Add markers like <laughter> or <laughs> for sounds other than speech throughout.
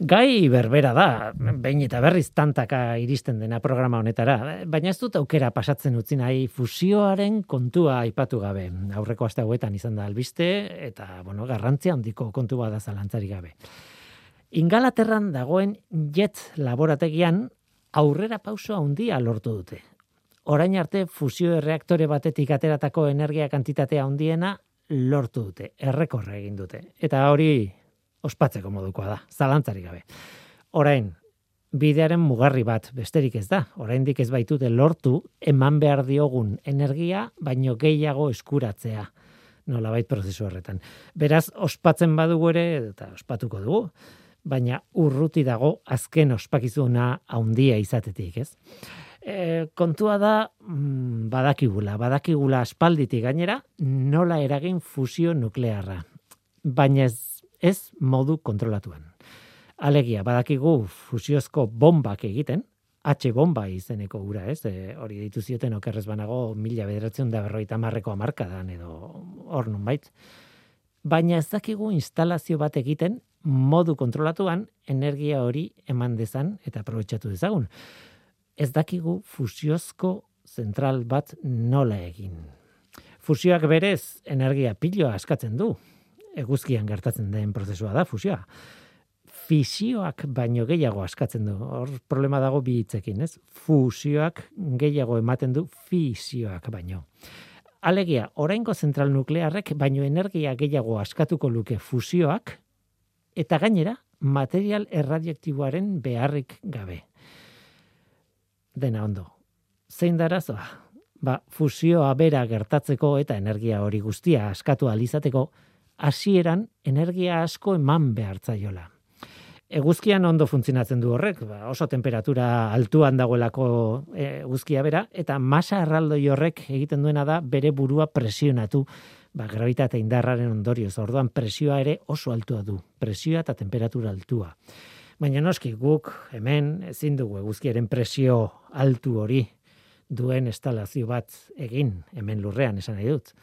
Gai berbera da, behin eta berriz tantaka iristen dena programa honetara, baina ez dut aukera pasatzen utzi nahi fusioaren kontua aipatu gabe. Aurreko aste hauetan izan da albiste eta bueno, garrantzia handiko kontu bada zalantzari gabe. Ingalaterran dagoen jet laborategian aurrera pauso handia lortu dute. Orain arte fusio erreaktore batetik ateratako energia kantitatea handiena lortu dute, errekorre egin dute. Eta hori ospatzeko modukoa da, zalantzari gabe. Orain, bidearen mugarri bat besterik ez da. Oraindik ez baitute lortu eman behar diogun energia baino gehiago eskuratzea. Nolabait prozesu horretan. Beraz, ospatzen badugu ere eta ospatuko dugu, baina urruti dago azken ospakizuna handia izatetik, ez? E, kontua da mm, badakigula, badakigula aspalditik gainera nola eragin fusio nuklearra. Baina ez ez modu kontrolatuan. Alegia, badakigu fusiozko bombak egiten, H bomba izeneko gura, ez? E, hori ditu zioten okerrez banago mila bederatzen da berroita marreko amarkadan edo hor nun bait. Baina ez dakigu instalazio bat egiten modu kontrolatuan energia hori eman dezan eta aprobetsatu dezagun. Ez dakigu fusiozko zentral bat nola egin. Fusioak berez energia piloa askatzen du, eguzkian gertatzen den prozesua da fusioa. Fisioak baino gehiago askatzen du. Hor problema dago bi hitzekin, ez? Fusioak gehiago ematen du fisioak baino. Alegia, oraingo zentral nuklearrek baino energia gehiago askatuko luke fusioak eta gainera material erradioaktiboaren beharrik gabe. Dena ondo. Zein da arazoa? Ba, fusioa bera gertatzeko eta energia hori guztia askatu alizateko, hasieran energia asko eman behartzaiola. Eguzkian ondo funtzionatzen du horrek, ba, oso temperatura altuan dagoelako e, eguzkia bera, eta masa erraldoi horrek egiten duena da bere burua presionatu, ba, gravitate indarraren ondorioz, orduan presioa ere oso altua du, presioa eta temperatura altua. Baina noski guk hemen ezin dugu eguzkiaren presio altu hori duen instalazio bat egin hemen lurrean esan nahi dut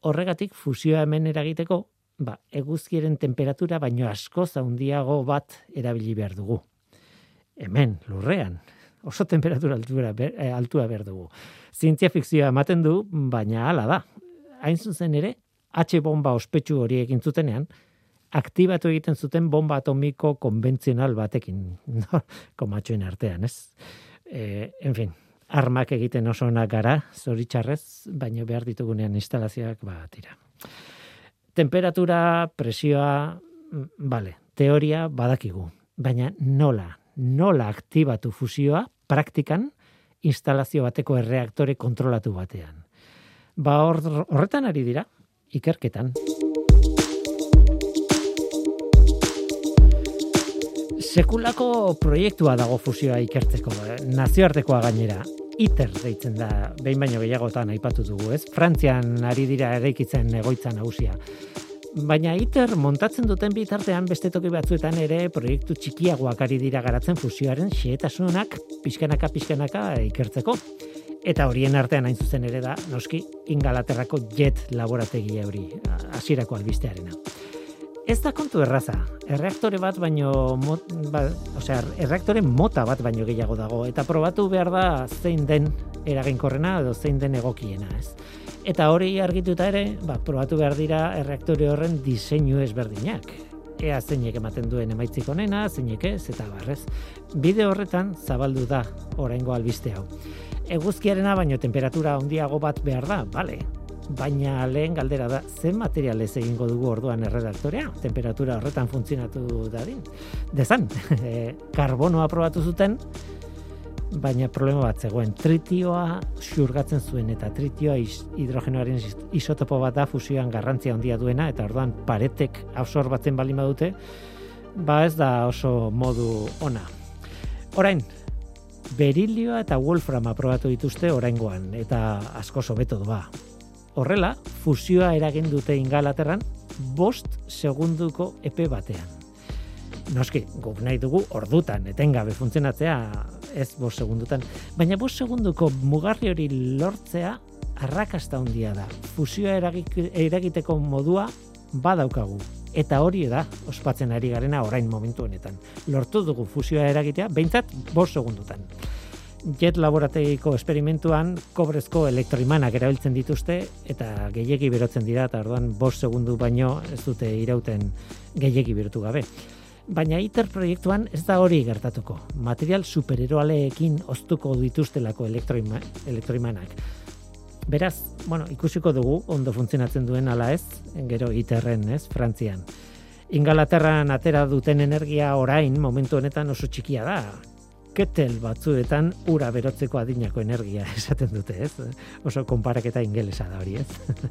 horregatik fusioa hemen eragiteko, ba, eguzkiren temperatura baino asko zaundiago bat erabili behar dugu. Hemen, lurrean, oso temperatura altura, ber, eh, altua behar dugu. Zientzia fikzioa ematen du, baina hala da. Hain zuzen ere, H bomba ospetsu hori egin aktibatu egiten zuten bomba atomiko konbentzional batekin, <laughs> no? komatxoen artean, ez? E, en fin, armak egiten oso onak gara, zoritxarrez, baino behar ditugunean instalazioak ba tira. Temperatura, presioa, bale, teoria badakigu, baina nola, nola aktibatu fusioa praktikan instalazio bateko erreaktore kontrolatu batean. Ba horretan ari dira, ikerketan. Sekulako proiektua dago fusioa ikertzeko, eh? nazioartekoa gainera. ITER deitzen da, behin baino gehiagotan aipatu dugu, ez? Frantzian ari dira eraikitzen egoitza nagusia. Baina ITER montatzen duten bitartean beste toki batzuetan ere proiektu txikiagoak ari dira garatzen fusioaren xietasunak pixkanaka pixkanaka ikertzeko. Eta horien artean hain zuzen ere da, noski, ingalaterrako jet laborategi hori, hasierako albistearena ez da kontu erraza. Erreaktore bat baino, mot, ba, osea, erreaktore mota bat baino gehiago dago. Eta probatu behar da zein den eraginkorrena edo zein den egokiena, ez. Eta hori argituta ere, ba, probatu behar dira erreaktore horren diseinu ezberdinak. Ea zeinek ematen duen emaitzik onena, zeinek ez, eta barrez. Bide horretan zabaldu da oraingo albiste hau. Eguzkiarena baino temperatura handiago bat behar da, bale, baina lehen galdera da, zen materialez egingo dugu orduan erredaktorea, temperatura horretan funtzionatu dadin. Dezan, <laughs> e, karbonoa probatu zuten, baina problema bat zegoen, tritioa xurgatzen zuen, eta tritioa hidrogenoaren isotopo bat da fusioan garrantzia handia duena, eta orduan paretek absorbatzen balin badute, ba ez da oso modu ona. Orain, berilioa eta wolfram aprobatu dituzte oraingoan, eta asko sobeto doa. Horrela, fusioa eragin dute ingalaterran, bost segunduko epe batean. Noski, guk nahi dugu ordutan, etengabe funtzionatzea, ez bost segundutan, baina bost segunduko mugarri hori lortzea arrakasta handia da. Fusioa eragiteko modua badaukagu. Eta hori da, ospatzen ari garena orain momentu honetan. Lortu dugu fusioa eragitea, behintzat, bost segundutan. Jet laborategiko esperimentuan kobrezko elektroimanak erabiltzen dituzte eta gehiegi berotzen dira eta orduan bost segundu baino ez dute irauten gehiegi berotu gabe. Baina ITER proiektuan ez da hori gertatuko. Material supereroaleekin oztuko dituztelako elektroima, elektroimanak. Beraz, bueno, ikusiko dugu ondo funtzionatzen duen ala ez, gero ITERren, ez, Frantzian. Ingalaterran atera duten energia orain momentu honetan oso txikia da ketel batzuetan ura berotzeko adinako energia <laughs> esaten dute, ez? Oso konparaketa ingelesa da hori, ez?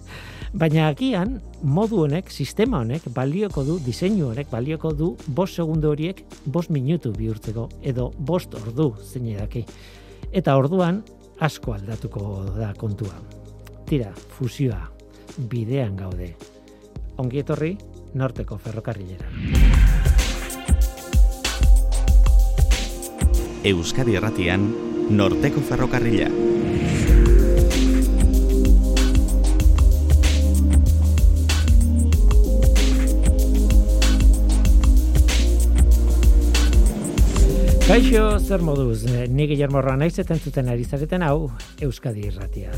<laughs> Baina agian, modu honek, sistema honek, balioko du, diseinu honek, balioko du, bost segundu horiek, bost minutu bihurtzeko, edo bost ordu zein edaki. Eta orduan, asko aldatuko da kontua. Tira, fusioa, bidean gaude. Ongi etorri, norteko ferrokarrilera. Euskadi Erratian, Norteko Ferrokarrila. Kaixo, zer moduz, ni Guillermo naiz eta entzuten ari zareten hau Euskadi Irratia.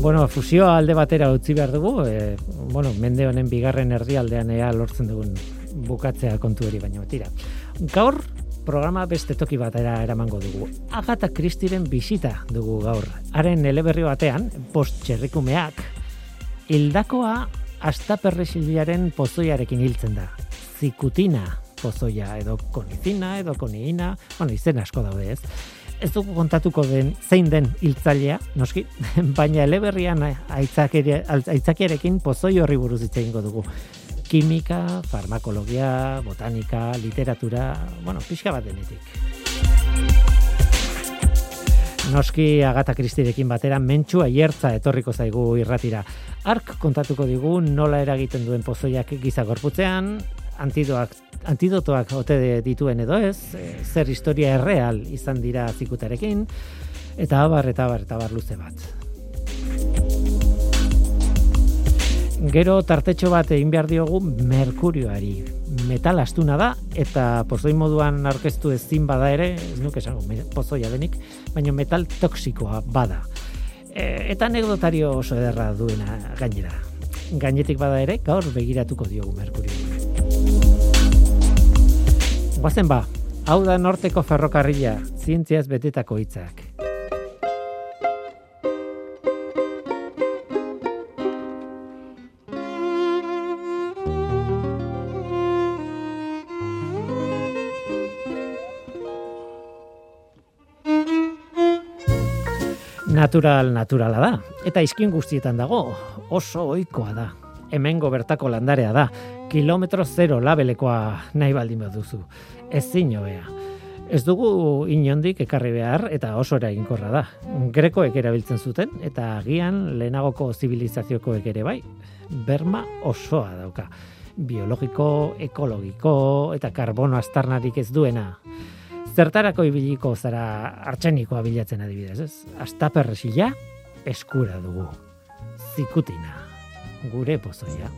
Bueno, fusioa alde batera utzi behar dugu, e, bueno, mende honen bigarren erdialdean ea lortzen dugun bukatzea kontu hori baina tira. Gaur programa beste toki batera eramango dugu. Agatha Christieren bisita dugu gaur. Haren eleberri batean, post txerrikumeak, hildakoa astaperrexiliaren pozoiarekin hiltzen da. Zikutina pozoia edo konizina edo koniina, bueno, izen asko daude ez. Ez dugu kontatuko den zein den hiltzailea, noski, <laughs> baina eleberrian aitzakiarekin pozoi horri buruz hitz dugu kimika, farmakologia, botanika, literatura, bueno, pixka bat denetik. Noski Agata Kristirekin batera mentxua hiertza etorriko zaigu irratira. Ark kontatuko digu nola eragiten duen pozoiak giza gorputzean, antidoak, antidotoak ote dituen edo ez, zer historia erreal izan dira zikutarekin, eta abar, eta abar, eta abar luze bat. Gero tartetxo bat egin behar diogu Merkurioari. Metal astuna da eta pozoi moduan aurkeztu ezin bada ere, ez nuke esango pozoia denik, baina metal toksikoa bada. E, eta anekdotario oso ederra duena gainera. Gainetik bada ere, gaur begiratuko diogu Merkurio. Guazen ba, hau da norteko ferrokarrila, zientziaz betetako hitzak. Natural naturala da. Eta izkin guztietan dago, oso ohikoa da. Hemengo bertako landarea da, kilometro zero labelekoa nahi baldin duzu. Ez zinobea. Ez dugu inondik ekarri behar eta oso eraginkorra da. Grekoek erabiltzen zuten eta agian lehenagoko zibilizaziokoek ere bai. Berma osoa dauka. Biologiko, ekologiko eta karbono astarnarik ez duena zertarako ibiliko zara artxenikoa bilatzen adibidez, ez? Astaperresila eskura dugu. Zikutina, gure pozoia.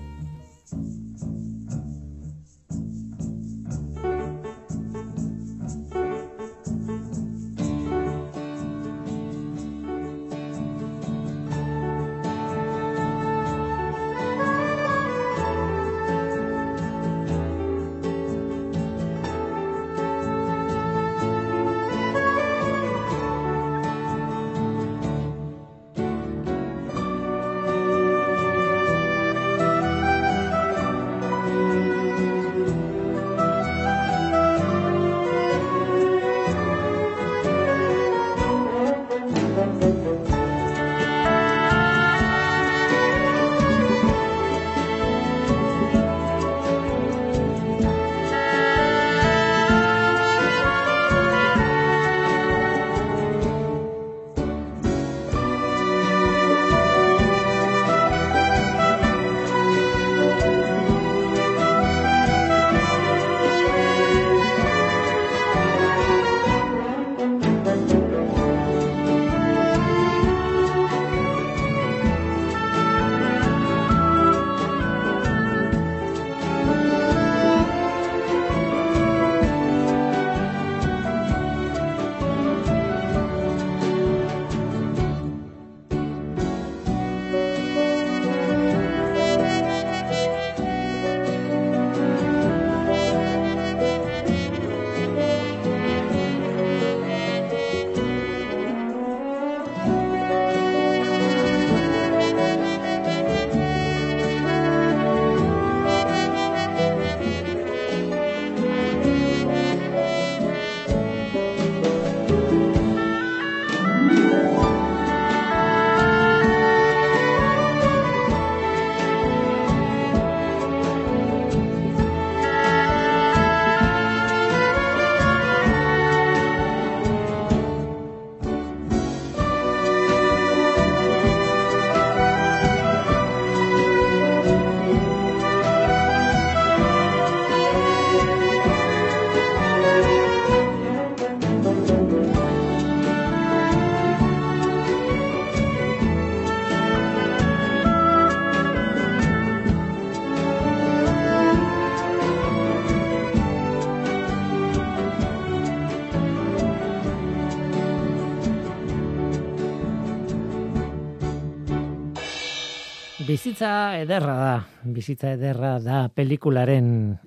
Bizitza ederra da, bizitza ederra da pelikularen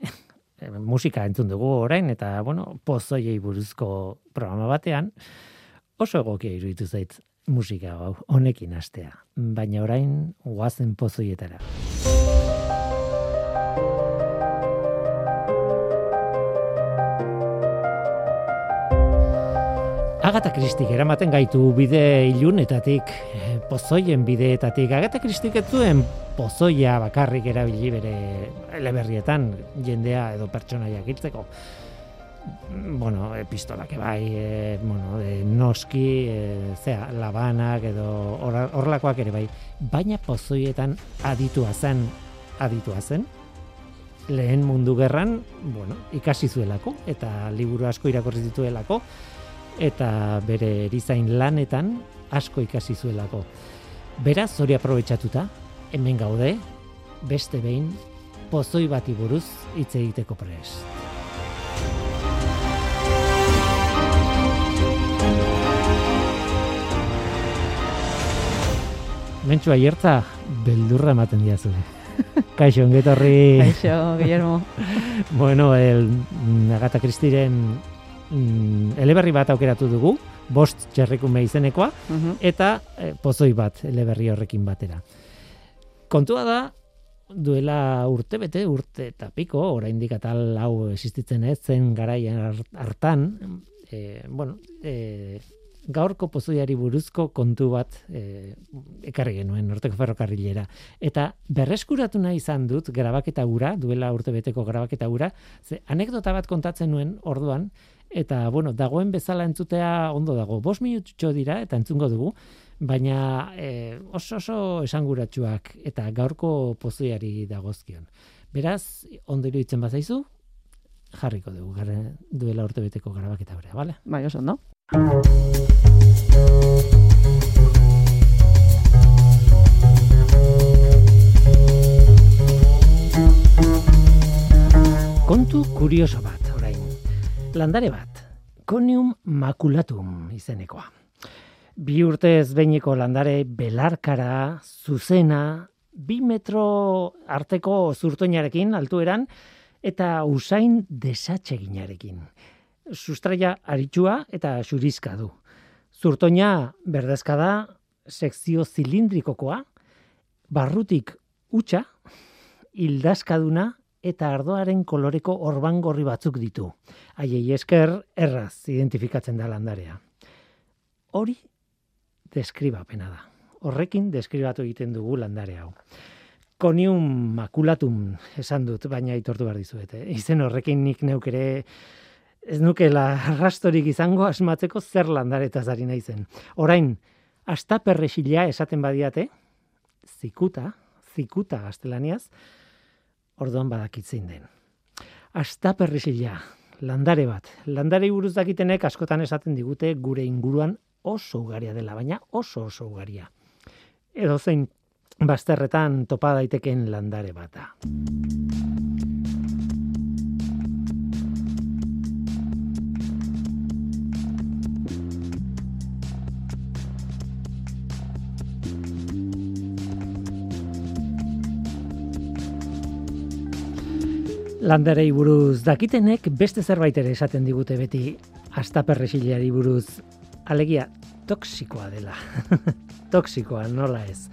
musika entzun dugu orain, eta, bueno, pozoiei buruzko programa batean, oso egokia iruditu zait musika hau, honekin astea. Baina orain, guazen pozoietara. Agata Kristik eramaten gaitu bide ilunetatik, eh, pozoien bideetatik. Agata Kristik ez zuen pozoia bakarrik erabili bere eleberrietan jendea edo pertsonaia hiltzeko. Bueno, epistolak bai, e, bueno, e, noski, e, zea, labanak edo horlakoak ere bai. Baina pozoietan aditua zen, aditua zen, lehen mundu gerran, bueno, ikasi zuelako, eta liburu asko irakorri dituelako, eta bere erizain lanetan asko ikasi zuelako. Beraz, hori aprobetsatuta, hemen gaude, beste behin, pozoi bati buruz hitz egiteko pres. Mentxua hiertza, beldurra ematen diazu. <laughs> Kaixo, ongetorri. Kaixo, Guillermo. <laughs> bueno, el Agatha Christieren mm, eleberri bat aukeratu dugu, bost txerrikume izenekoa, Mhm. eta eh, pozoi bat eleberri horrekin batera. Kontua da, duela urte bete, urte eta piko, oraindik atal hau existitzen ez zen garaian har- hartan, e, bueno, e, gaurko pozoiari buruzko kontu bat e, ekarri genuen norteko ferrokarrilera. Eta berreskuratu nahi izan dut grabaketa ura, duela urte beteko grabaketa ura, ze anekdota bat kontatzen nuen orduan, eta bueno, dagoen bezala entzutea ondo dago. Bos minutxo dira eta entzungo dugu, baina e, oso oso esanguratsuak eta gaurko pozoiari dagozkion. Beraz, ondo iruditzen bazaizu, jarriko dugu gara, duela urte beteko grabaketa ura, bale? Bai, oso, no? Kontu kurioso bat, orain. Landare bat, Conium maculatum izenekoa. Bi urtez behineko landare belarkara, zuzena, bi metro arteko zurtoinarekin altueran, eta usain desatseginarekin. Sustraia aritsua eta xurizka du. Zurtoina berdezka da, sekzio zilindrikokoa, barrutik utxa, hildaskaduna eta ardoaren koloreko orbangorri batzuk ditu. Haiei esker erraz identifikatzen da landarea. Hori deskribapena da. Horrekin deskribatu egiten dugu landare hau. Conium maculatum esan dut, baina aitortu behar dizuet. Eh? Izen horrekin nik neuk ere ez nukela arrastorik izango asmatzeko zer landaretaz ari naizen. Orain, astaperrexila esaten badiate, zikuta, zikuta gaztelaniaz, orduan badakitzein den. Astaperrexila, landare bat. Landare buruz dakitenek askotan esaten digute gure inguruan oso ugaria dela, baina oso oso ugaria. Edo zein bazterretan topa daiteken landare bat da. Landarei buruz dakitenek beste zerbait ere esaten digute beti astaperrexilari buruz alegia toksikoa dela. <laughs> toksikoa, nola ez.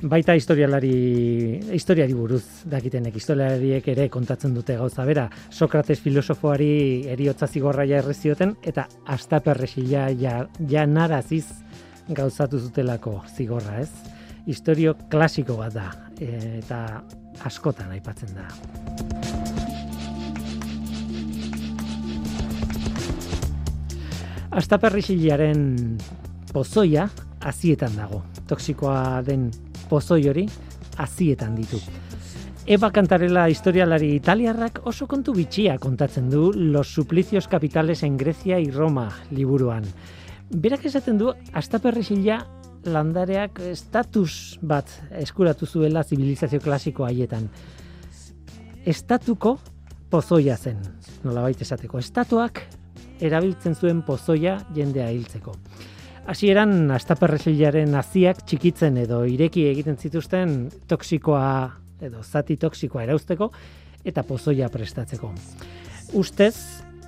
Baita historialari, historiari buruz dakitenek, historialariek ere kontatzen dute gauza bera. Sokrates filosofoari eriotza zigorra ja errezioten, eta astaperrexila ja, ja naraziz gauzatu zutelako zigorra, ez? Historio klasiko bat da, eta askotan aipatzen da. Astaperrixilaren pozoia azietan dago. Toxikoa den pozoi hori azietan ditu. Eva Cantarela historialari italiarrak oso kontu bitxia kontatzen du Los suplicios capitales en Grecia y Roma liburuan. Berak esaten du astaperrixila landareak estatus bat eskuratu zuela zibilizazio klasiko haietan. Estatuko pozoia zen, nolabait esateko. Estatuak erabiltzen zuen pozoia jendea hiltzeko. Hasieran astaperresilaren aziak txikitzen edo ireki egiten zituzten toksikoa edo zati toksikoa erauzteko eta pozoia prestatzeko. Ustez,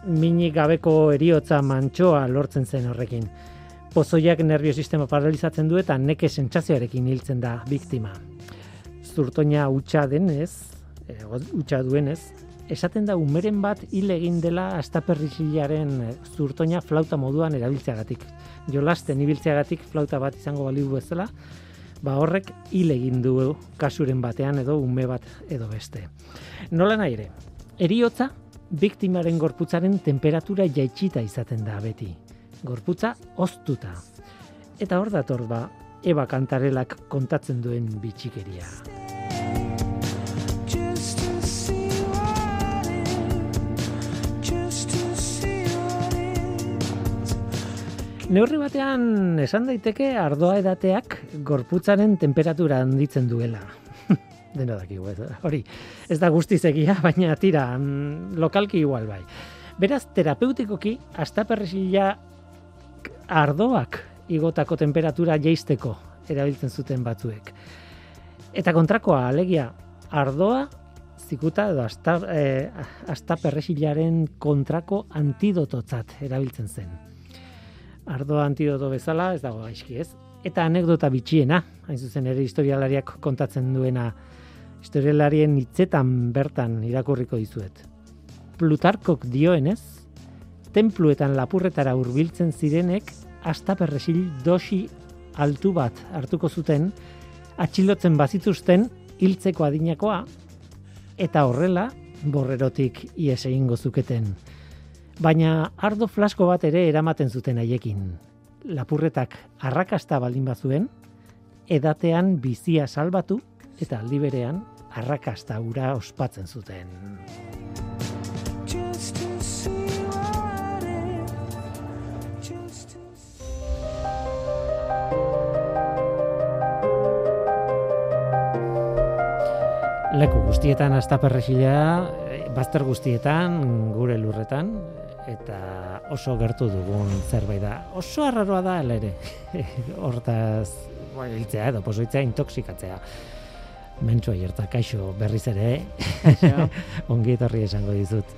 minik gabeko eriotza mantxoa lortzen zen horrekin. Pozoiak nerviosistema paralizatzen du eta neke sentsazioarekin hiltzen da biktima. Zurtoina utxa denez, e, utxa duenez, esaten da umeren bat hil egin dela astaperrisilaren zurtoina flauta moduan erabiltzeagatik. Jolasten ibiltzeagatik flauta bat izango baliu bezala, ba horrek hil egin du kasuren batean edo ume bat edo beste. Nola nahi ere, eriotza biktimaren gorputzaren temperatura jaitsita izaten da beti. Gorputza oztuta. Eta hor dator ba, Eba kantarelak kontatzen duen bitxikeria. Neurri batean esan daiteke ardoa edateak gorputzaren temperatura handitzen duela. <laughs> Dena dakigu, ez, hori. Ez da guztiz egia, <laughs> baina tira, mm, lokalki igual bai. Beraz, terapeutikoki, astaperresila ardoak igotako temperatura jeisteko erabiltzen zuten batzuek. Eta kontrakoa, alegia, ardoa zikuta edo asta, eh, kontrako antidototzat erabiltzen zen ardoa antidoto bezala, ez dago gaizki ez. Eta anekdota bitxiena, hain zuzen ere historialariak kontatzen duena, historialarien hitzetan bertan irakurriko dizuet. Plutarkok dioenez, tenpluetan lapurretara hurbiltzen zirenek, hasta perresil dosi altu bat hartuko zuten, atxilotzen bazituzten hiltzeko adinakoa, eta horrela, borrerotik ies egingo zuketen baina ardo flasko bat ere eramaten zuten haiekin. Lapurretak arrakasta baldin bazuen, edatean bizia salbatu eta aldi berean arrakasta ura ospatzen zuten. Leku guztietan astaperrexilea, eh, bazter guztietan, gure lurretan, eta oso gertu dugun zerbait da. Oso arraroa da ere. <laughs> Hortaz, bai, hiltzea edo pozoitzea intoxikatzea. Mentsua jerta kaixo berriz ere. <laughs> Ongi etorri esango dizut.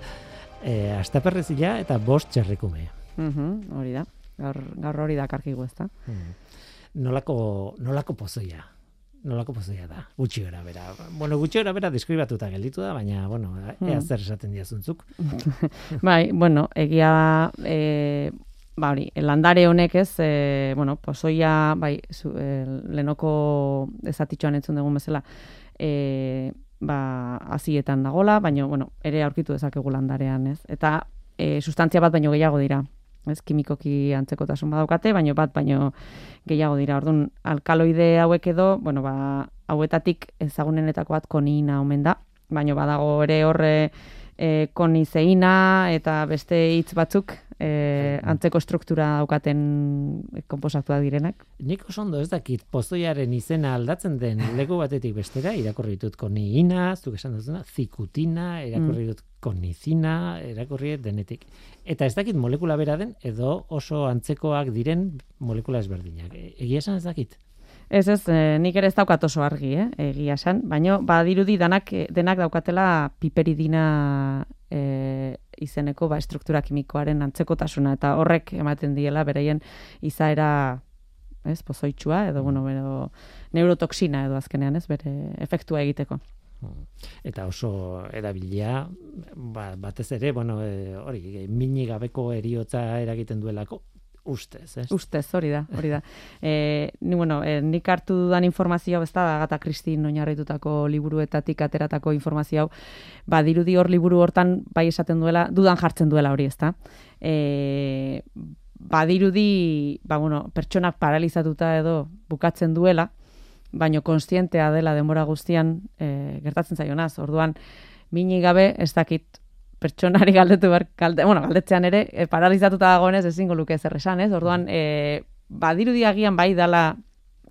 Eh, astaperrezila eta bost txerrikume. Mhm, hori da. Gaur, gaur hori da karkigu ezta. Hmm. Nolako, nolako pozoia nolako pozoia da, gutxi gara bera. Bueno, gutxi gara bera deskribatuta gelditu da, baina, bueno, ea hmm. zer esaten diazuntzuk. <laughs> bai, bueno, egia, e, ba hori, landare honek ez, e, bueno, pozoia, bai, zu, e, lenoko ezatitxoan entzun dugun bezala, e, ba, azietan dagola, baina, bueno, ere aurkitu dezakegu landarean, ez? Eta e, sustantzia bat baino gehiago dira, ez kimikoki antzekotasun badaukate, baino bat baino gehiago dira. Orduan alkaloide hauek edo, bueno, ba, hauetatik ezagunenetako bat konina omen da, baino badago ere horre e, konizeina eta beste hitz batzuk e, antzeko struktura daukaten komposatua direnak. Nik oso ondo ez dakit, pozoiaren izena aldatzen den <laughs> leku batetik bestera, irakurri ditut koniina, zuk esan duzuna, zikutina, irakurri mm. dut konizina, irakurri denetik. Eta ez dakit molekula bera den, edo oso antzekoak diren molekula ezberdinak. E, egia esan ez dakit? Ez ez, e, nik ere ez daukat oso argi, eh, egia esan, baina badirudi danak, denak daukatela piperidina e, izeneko ba, struktura kimikoaren antzekotasuna eta horrek ematen diela beraien izaera ez, pozoitxua edo, bueno, bero, neurotoxina edo azkenean, ez, bere efektua egiteko. Eta oso erabilia, ba, batez ere, bueno, e, hori, minigabeko eriotza eragiten duelako, ustez, ez? Ustez, hori da, hori da. <laughs> E, ni, bueno, e, nik hartu dudan informazio, ez da, Agata Kristin oinarritutako liburuetatik ateratako informazio, ba, dirudi hor liburu hortan, bai esaten duela, dudan jartzen duela hori, ez da. E, ba, dirudi, ba, bueno, pertsonak paralizatuta edo bukatzen duela, baino konstientea dela denbora guztian e, gertatzen zaionaz, orduan, mini gabe ez dakit pertsonari galdetu behar, galde, bueno, galdetzean ere, e, paralizatuta dagoenez ezingo luke zer esan, ez? Orduan, e, badiru agian bai dala,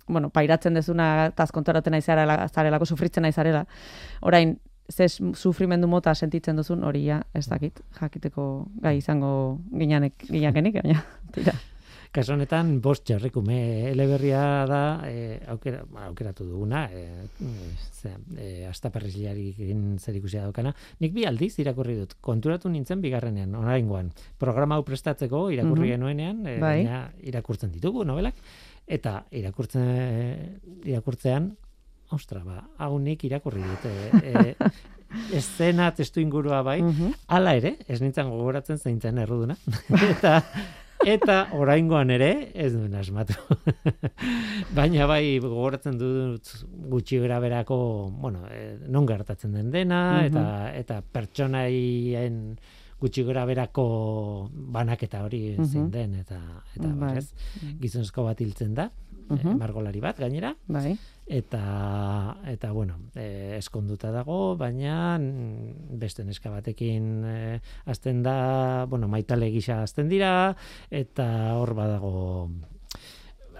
bueno, pairatzen dezuna taz kontoraten naizarela, zarelako sufritzen naizarela. Orain, ze sufrimendu mota sentitzen duzun, hori ja, ez dakit, jakiteko gai izango ginanek, ginakenik, baina, <laughs> tira. Kaso honetan bost jarrikume eleberria da e, aukera, ba, aukeratu duguna e, ze, e, astaperrizliarekin zer ikusia daukana nik bi aldiz irakurri dut konturatu nintzen bigarrenean oraingoan programa hau prestatzeko irakurri Mhm. genuenean e, Bai. baina irakurtzen ditugu novelak eta irakurtzen irakurtzean ostra ba hau nik irakurri dut <laughs> e, e, eszena testu ingurua bai Mhm. Hala ere, ez nintzen gogoratzen zeintzen erruduna. <laughs> eta eta oraingoan ere ez duen asmatu. <laughs> Baina bai gogoratzen dut gutxi berako, bueno, eh, non gertatzen den dena Mhm. eta eta pertsonaien gutxi berako banaketa hori Mhm. zein den eta eta Bai. bai. gizonezko bat hiltzen da, Mhm. eh, margolari bat gainera Bai. Eta eta bueno, eh, eskonduta dago, baina mm, beste neska batekin eh, hasten da, bueno, maitale gisa hasten dira eta hor badago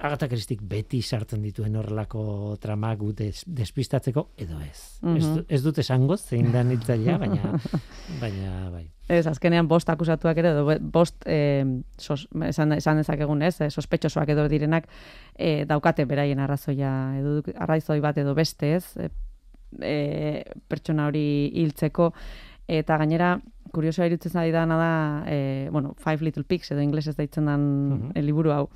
Agatha Christie beti sartzen dituen horrelako tramak gu des, despistatzeko edo ez. ez, Mhm. ez dut esango zein da hitzailea, baina <laughs> baina bai. Ez, azkenean bost akusatuak ere, bost eh, sos, esan, esan dezakegun ez, eh, sospetxosoak edo direnak eh, daukate beraien arrazoia, edo arrazoi bat edo beste ez, eh, eh, pertsona hori hiltzeko, eta gainera, kuriosoa irutzen zari dana da, eh, bueno, Five Little Pigs edo inglesez deitzen dan Mhm. eh, liburu hau,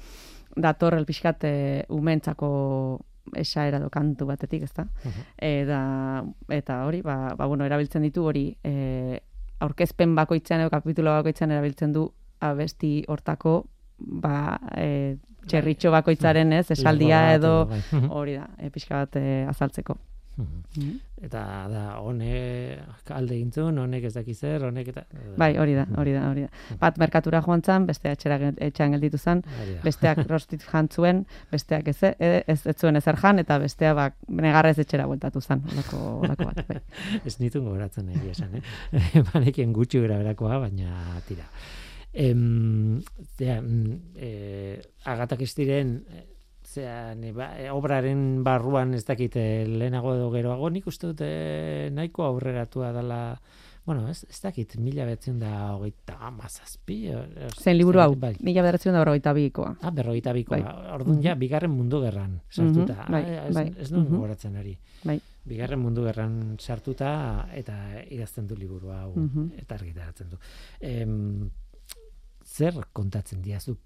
dator el pixkat eh, umentzako esaera edo kantu batetik, ezta? Mhm. Eta, eta hori, ba, ba, bueno, erabiltzen ditu hori, e, aurkezpen bakoitzean edo kapitulo bakoitzean erabiltzen du abesti hortako ba, e, txerritxo bakoitzaren ez, esaldia edo Bai. Hori da, e, pixka bat e, azaltzeko. Mhm. Eta da, honek alde gintzun, honek ez daki zer, honek eta... Bai, hori da, hori da, hori da. Bat merkatura joan zan, bestea etxera, etxean gelditu zan, besteak <laughs> rostit jantzuen, besteak ez, e, ez, ez zuen ezer jan, eta bestea bak, negarrez etxera bueltatu zan, olako, olako bat. Bai. <laughs> ez nitun gogoratzen egia esan, eh? <laughs> Banekien gutxi gara berakoa, baina tira. Em, zera, mm, eh, Agatha Christieren eh, zera, ne, ba, eh, obraren barruan ez dakit eh, lehenago edo geroago, nik uste dut eh, nahiko aurreratua dela Bueno, ez, ez dakit, mila betzen da hogeita amazazpi. Zen liburu hau, Bai. mila bederatzen da berrogeita bikoa. Ah, berrogeita bikoa. Bai. Orduan ja, bigarren mundu gerran sartuta. Mhm, bai, Ah, ez, bai. ez nuen Mhm. gogoratzen hori. Bai. Bigarren mundu gerran sartuta eta idazten du liburu hau Mhm. eta argitaratzen du. Em, zer kontatzen diazu?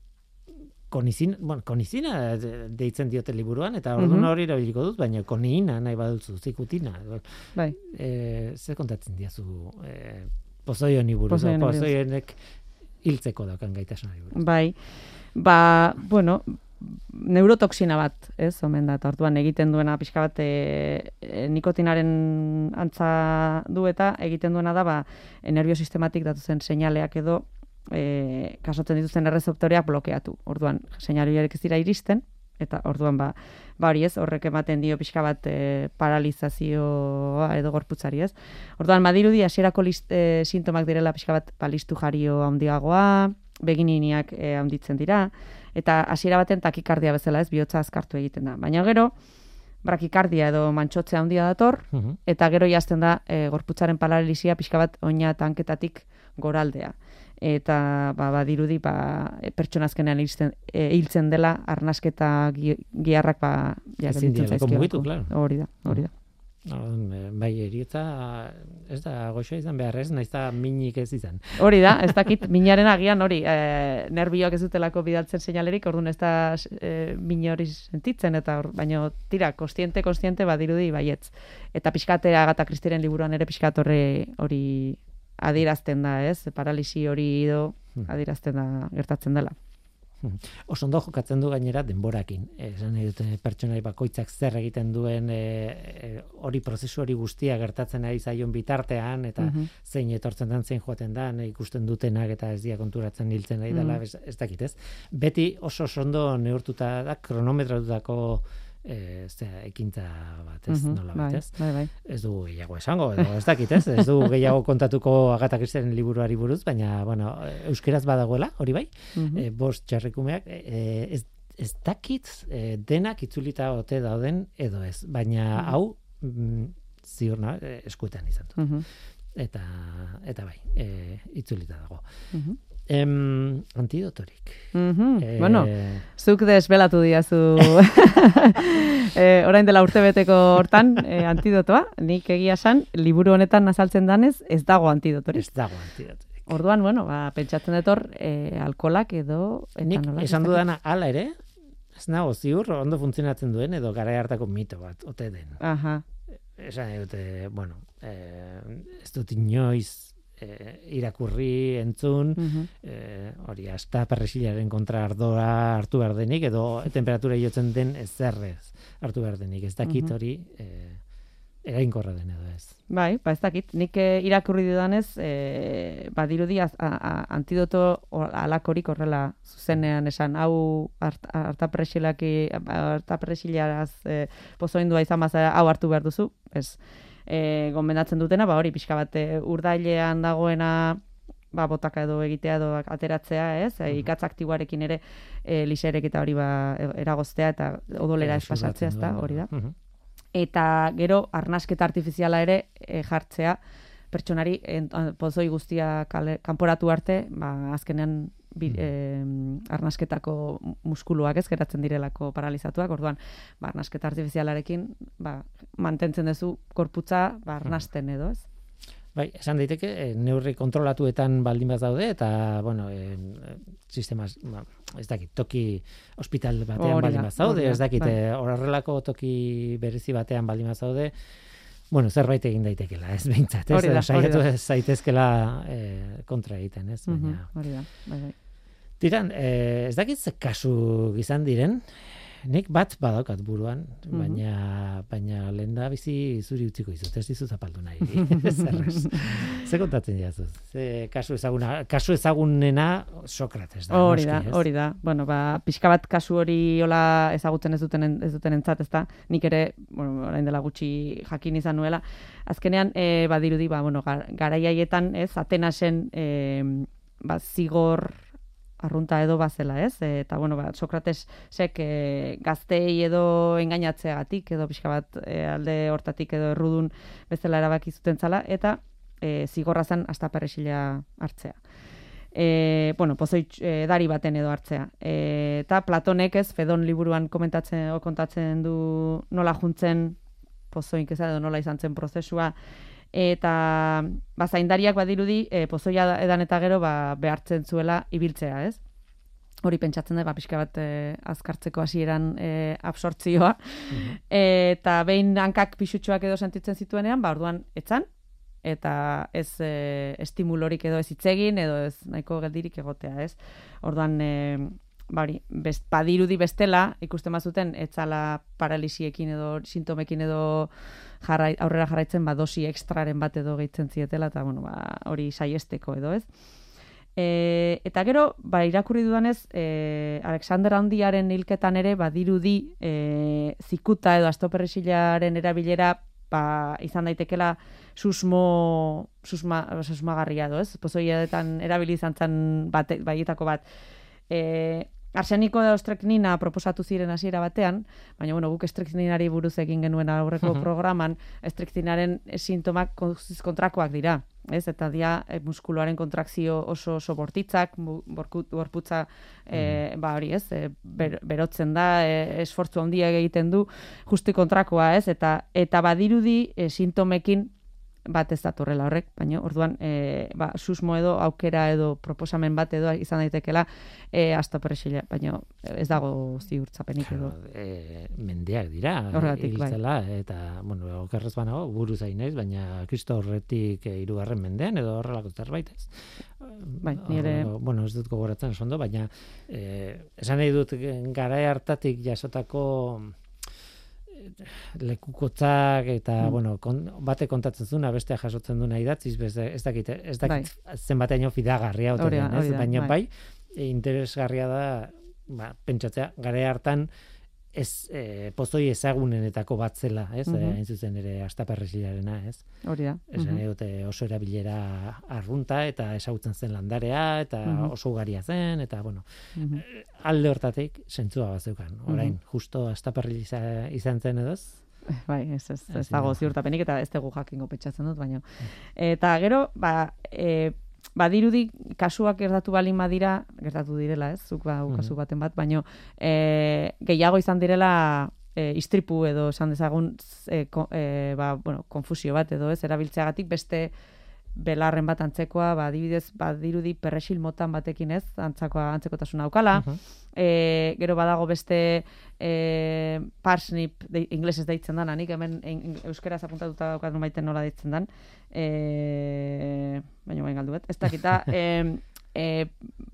Konizin, bueno, konizina de- deitzen diote liburuan, eta orduan Mhm. hori erabiliko dut, baina koniina nahi baduzu, zikutina. Bai. E, zer kontatzen diazu e, buruz, Pozoioni buruz. pozoionek hiltzeko daukan gaitasunari buruz. Bai, ba, bueno, neurotoxina bat, ez, omen da, eta orduan egiten duena pixka bat e, e, nikotinaren antza du eta egiten duena da, ba, nervio sistematik datuzen seinaleak edo e, kasotzen dituzten errezeptoreak blokeatu. Orduan, seinaleak ez dira iristen, eta orduan, ba, ba hori ez, horrek ematen dio pixka bat e, paralizazioa edo gorputzari ez. Orduan, badirudi hasierako list, e, sintomak direla pixka bat ba, listu jario handiagoa, begininiak e, handitzen dira, eta hasiera baten takikardia bezala ez, bihotza azkartu egiten da. Baina gero, brakikardia edo mantxotzea handia dator, Mhm. eta gero jazten da e, gorputzaren paralisia pixka bat oina tanketatik goraldea. Eta ba, badirudi ba, e, pertsona azkenean hiltzen, e, hiltzen dela arnasketa gi, giarrak ba, ja, mugitu, claro. Hori da, hori da. Eh, Bai, eriotza ez da goxoa izan behar ez, naiz da minik ez izan. Hori da, ez <laughs> dakit, minaren agian hori, e, nervioak ez dutelako bidaltzen seinalerik, orduan ez da e, min hori sentitzen, eta hor, baino tira, kostiente, kostiente, badirudi, baietz. Eta pixkatera Agatha Christieren liburuan ere pixkat horre hori adierazten da, ez? Paralisi hori edo Hmm. adierazten da, gertatzen dela. Oso ondo jokatzen du gainera denborakin. Esan nahi dute pertsonai bakoitzak zer egiten duen e, e, hori prozesu hori guztia gertatzen ari zaion bitartean eta Mhm. zein etortzen den, zein joaten da, ikusten dutenak eta ez dia konturatzen hiltzen nahi dela, Mhm. ez, ez dakit ez. Beti oso oso ondo neurtuta da, kronometratutako e, zera, ekintza bat, ez, Mhm, nola bai, ez? bai, bai. Ez du gehiago esango, edo ez dakit ez, ez du <laughs> gehiago kontatuko Agatha Christieren liburuari buruz, baina, bueno, euskeraz badagoela, hori bai, Mhm. e, bost txarrikumeak, e, ez, ez dakit e, denak itzulita ote dauden edo ez, baina Mhm. hau mm, ziur na, eskuetan izan dut. Mhm. eta eta bai, e, itzulita dago. Mhm. Em, antidotorik. Mhm. Eh, Bueno, zuk desbelatu diazu <laughs> e, orain dela urtebeteko hortan e, antidotoa, nik egia san, liburu honetan azaltzen danez, ez dago antidotorik. ez dago antidotorik. Orduan, bueno, ba, pentsatzen dut hor, e, alkolak edo... Nik esan dudana hala ere, ez nago ziur ondo funtzionatzen duen edo gara hartako mito bat, ote den. Aha, Esan dute, bueno, eh, ez dut inoiz eh, irakurri, entzun, mhm. eh, hori, asta perresilaren kontra ardoa hartu behar denik, edo <laughs> temperatura jotzen den ezerrez hartu behar denik. Ez dakit Mhm. hori eh, erainkorra den edo ez. Bai, ba ez dakit. Nik eh, irakurri dudanez, eh, badirudi az- a- a- antidoto alakorik horrela zuzenean esan hau hart- hartapresilaki hartapresilaraz eh, pozoindua izan bazara hau hartu behar duzu, ez eh, gomendatzen dutena, ba hori pixka bat eh, urdailean dagoena ba, botaka edo egitea edo ateratzea, ez? E, ikatz aktiboarekin ere e, liserek eta hori ba, e- eragoztea eta odolera ez pasatzea, ez da, hori da. Mhm. eta gero arnasketa artifiziala ere e, jartzea. Pertsonari en, pozoi guztia kale, kanporatu arte, ba, azkenean bi, Mm. em, arnasketako muskuluak ez geratzen direlako paralizatuak, orduan ba, arnasketa artifizialarekin ba, mantentzen duzu korputza ba, arnasten edo, ez? Bai, esan daiteke, eh, neurri kontrolatuetan baldin bat daude, eta, bueno, eh, sistema, ba, ez dakit, toki hospital batean Hori baldin bat zaude, hori da, ez dakit, bai. eh, horrelako toki berezi batean baldin bat zaude, bueno, zerbait egin daitekela, ez behintzat, ez? Hori Saiatu zaitezkela eh, kontra egiten, ez? Baina, Mhm, Hori da, bai, bai. Tiran, eh, ez dakit ze kasu izan diren, nik bat badaukat buruan, Mhm. baina, baina lehen da bizi zuri utziko izut, ez dizu zapaldu nahi. <laughs> Zerrez. Ze kontatzen diazu? Ze kasu ezaguna, kasu ezagunena Sokrates da. Hori da, ez? hori da. Bueno, ba, pixka bat kasu hori hola ezagutzen ez duten ez duten entzat, ezta? Nik ere, bueno, orain dela gutxi jakin izan nuela. Azkenean, e, badirudi, ba, bueno, gar, garai haietan, ez, Atenasen e, ba, zigor arrunta edo bazela, ez? E, eta, bueno, ba, Sokratesek e, gaztei edo engainatzeagatik, edo pixka bat e, alde hortatik edo errudun bezala erabaki zuten zala, eta e, zigorra zen astaperresila hartzea e, bueno, pozoi e, dari baten edo hartzea. E, eta Platonek ez, Fedon liburuan komentatzen o kontatzen du nola juntzen pozoink ez edo nola izan zen prozesua, eta ba, zaindariak badirudi e, pozoia edan eta gero ba, behartzen zuela ibiltzea, ez? Hori pentsatzen da, ba, pixka bat e, azkartzeko hasieran e, absortzioa. Mhm. eta behin hankak pixutxoak edo sentitzen zituenean, ba, orduan etzan, eta ez e, estimulorik edo ez hitzegin edo ez nahiko geldirik egotea, ez? Orduan e, bari, best, badirudi bestela ikusten bazuten etzala paralisiekin edo sintomekin edo jarrai, aurrera jarraitzen ba dosi ekstraren bat edo gehitzen zietela eta bueno, ba, hori saiesteko edo, ez? E, eta gero, ba, irakurri dudanez, e, Alexander Handiaren hilketan ere, badirudi e, zikuta edo astoperresilaren erabilera ba, izan daitekela susmo, susma, susmagarria edo, ez? Pozoietan erabili izan zen bate, baietako bat. E, arseniko da ostreknina proposatu ziren hasiera batean, baina bueno, guk estrekninari buruz egin genuen aurreko programan, estrekninaren sintomak guztiz kontrakoak dira. Ez, eta dia e, muskuluaren kontrakzio oso oso bortitzak, gorputza e, ba hori, ez, e, ber, berotzen da, e, esfortzu handia egiten du, justi kontrakoa, ez, eta eta badirudi e, sintomekin bat ez datorrela horrek, baina orduan e, ba, susmo edo aukera edo proposamen bat edo izan daitekela e, astopresila, baina ez dago ziurtzapenik edo. Eh, mendeak dira, Horregatik, bai. hiltzela, eta, bueno, okerrez banago, buru zain naiz, baina kristo horretik eh, hirugarren mendean, edo horrelako zerbait ez. Bai, ni ere- Horrelako- Bueno, ez dut gogoratzen oso ondo, baina eh, esan nahi dut gara hartatik jasotako eh, lekukotzak eta Mm. bueno, kon, bate kontatzen zuna, bestea jasotzen duna idatziz, beste, ez dakit, ez dakit zenbateaino fidagarria Hori den, ez? baina bai. bai, e, interesgarria da ba, pentsatzea, gara hartan ez e, pozoi ezagunenetako bat zela, ez? Mhm. Mm Hain zuzen ere astaperresilarena, ez? Hori da. Esan Mhm. nahi dute oso erabilera arrunta eta ezagutzen zen landarea eta Mhm. oso ugaria zen eta bueno, Mhm. alde hortatik sentzua bat zeukan. Orain, Mhm. justo astaperri izan zen edo ez? bai, ez, ez, ez dago da. ziurtapenik eta ez dugu jakingo pentsatzen dut, baina. Eta gero, ba, e, badirudi kasuak gertatu balin badira, gertatu direla, ez, zuk ba, Mhm. kasu baten bat, baino e, gehiago izan direla e, istripu edo esan dezagun e, ko, e, ba, bueno, konfusio bat edo ez, erabiltzeagatik beste belarren bat antzekoa, ba, adibidez, badirudi perresil motan batekin ez, antzakoa, antzekotasuna daukala, Mhm. E, gero badago beste e, parsnip, de, inglesez deitzen dan, nik hemen en, en, euskeraz apuntatuta daukat baiten nola deitzen dan. E, baina bain galdu bet. Ez dakita, <laughs> e, e,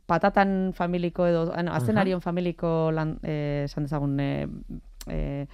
patatan familiko edo, ano, azenarion familiko lan, e, esan dezagun, e, e,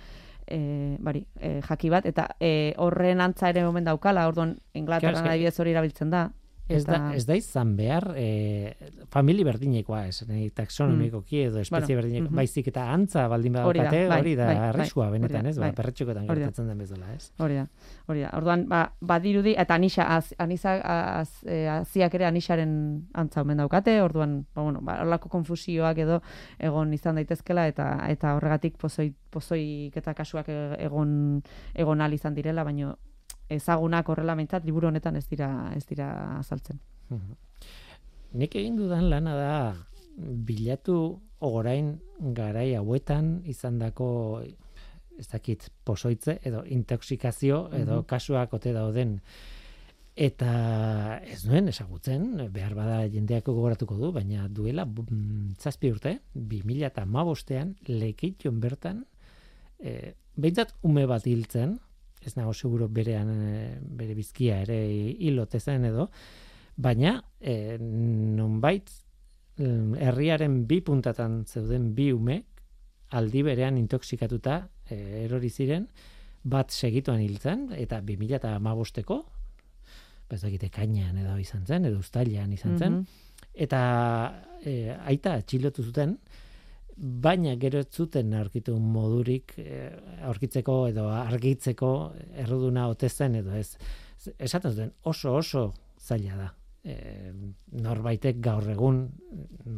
e, bari, e, jaki bat, eta e, horren antza ere momen daukala, orduan, Inglaterran eske- adibidez hori erabiltzen da. Ez da, ez da izan behar, e, famili berdinekoa, ez, nahi, taxonomikoki edo espezie Bueno, berdineko, mhm. baizik eta antza baldin badakate, bai, hori da bai, bai, arriskua hori benetan, ez, ba, bai. perretxokotan Hori da. gertatzen den bezala, ez? Hori da, hori da. Orduan, ba, badirudi, eta anisa, az, anisa, az, e, aziak ere anisaren antza omen daukate, orduan, ba, bueno, ba, horlako konfusioak edo egon izan daitezkela, eta eta horregatik pozoi, pozoik eta kasuak e- egon, egon al izan direla, baino ezagunak horrela mentzat, liburu honetan ez dira, ez dira azaltzen. Mhm. Nik egin dudan lana da bilatu orain garai hauetan izandako ez dakit pozoitze edo intoxikazio edo Mhm. kasuak ote dauden eta ez nuen esagutzen, behar bada jendeak gogoratuko du, baina duela mm, zazpi urte, 2000 eta mabostean lekitxon bertan, e, behintzat ume bat hiltzen, ez nago seguro berean e, bere bizkia ere hilote zen edo, baina e, nonbait mm, herriaren bi puntatan zeuden bi ume aldi berean intoxikatuta e, erori ziren bat segituan hiltzen eta 2000 eta amabosteko ez dakite kainan edo izan zen edo ustailean izan zen Mhm. eta e, aita atxilotu zuten baina gero ez zuten aurkitu modurik e, aurkitzeko edo argitzeko erruduna ote zen edo ez esaten zuten oso oso zaila da e, norbaitek gaur egun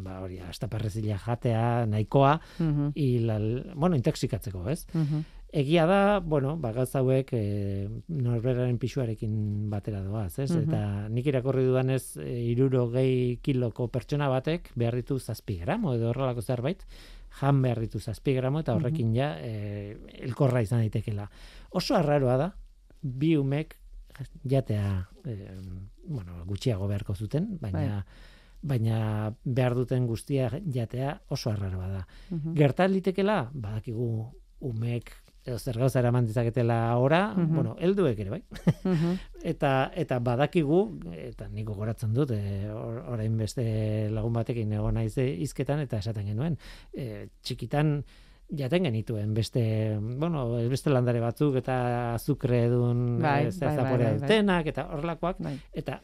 ba hori astaperrezila jatea nahikoa Mhm. hilal, bueno intoxikatzeko ez Mhm. Egia da, bueno, ba, gauza hauek e, norberaren pisuarekin batera doaz, ez? Mhm. Eta nik irakorri dudanez, e, iruro gehi kiloko pertsona batek behar ditu zazpi gramo edo horrelako zerbait, jan behar ditu zazpi gramo eta horrekin ja e, elkorra izan daitekela. Oso arraroa da, bi umek jatea, e, bueno, gutxiago beharko zuten, baina baina behar duten guztia jatea oso arraroa da. Mhm. Gerta litekela, badakigu umek edo zer gauza eraman dezaketela ora, Mhm. bueno, helduek ere bai. Mhm. <laughs> eta eta badakigu eta nik gogoratzen dut e, or- orain beste lagun batekin egon naiz e, hizketan eta esaten genuen e, txikitan jaten genituen beste bueno beste landare batzuk eta azukre edun Bai, e, bai, bai, bai, bai. dutenak eta horrelakoak Bai. eta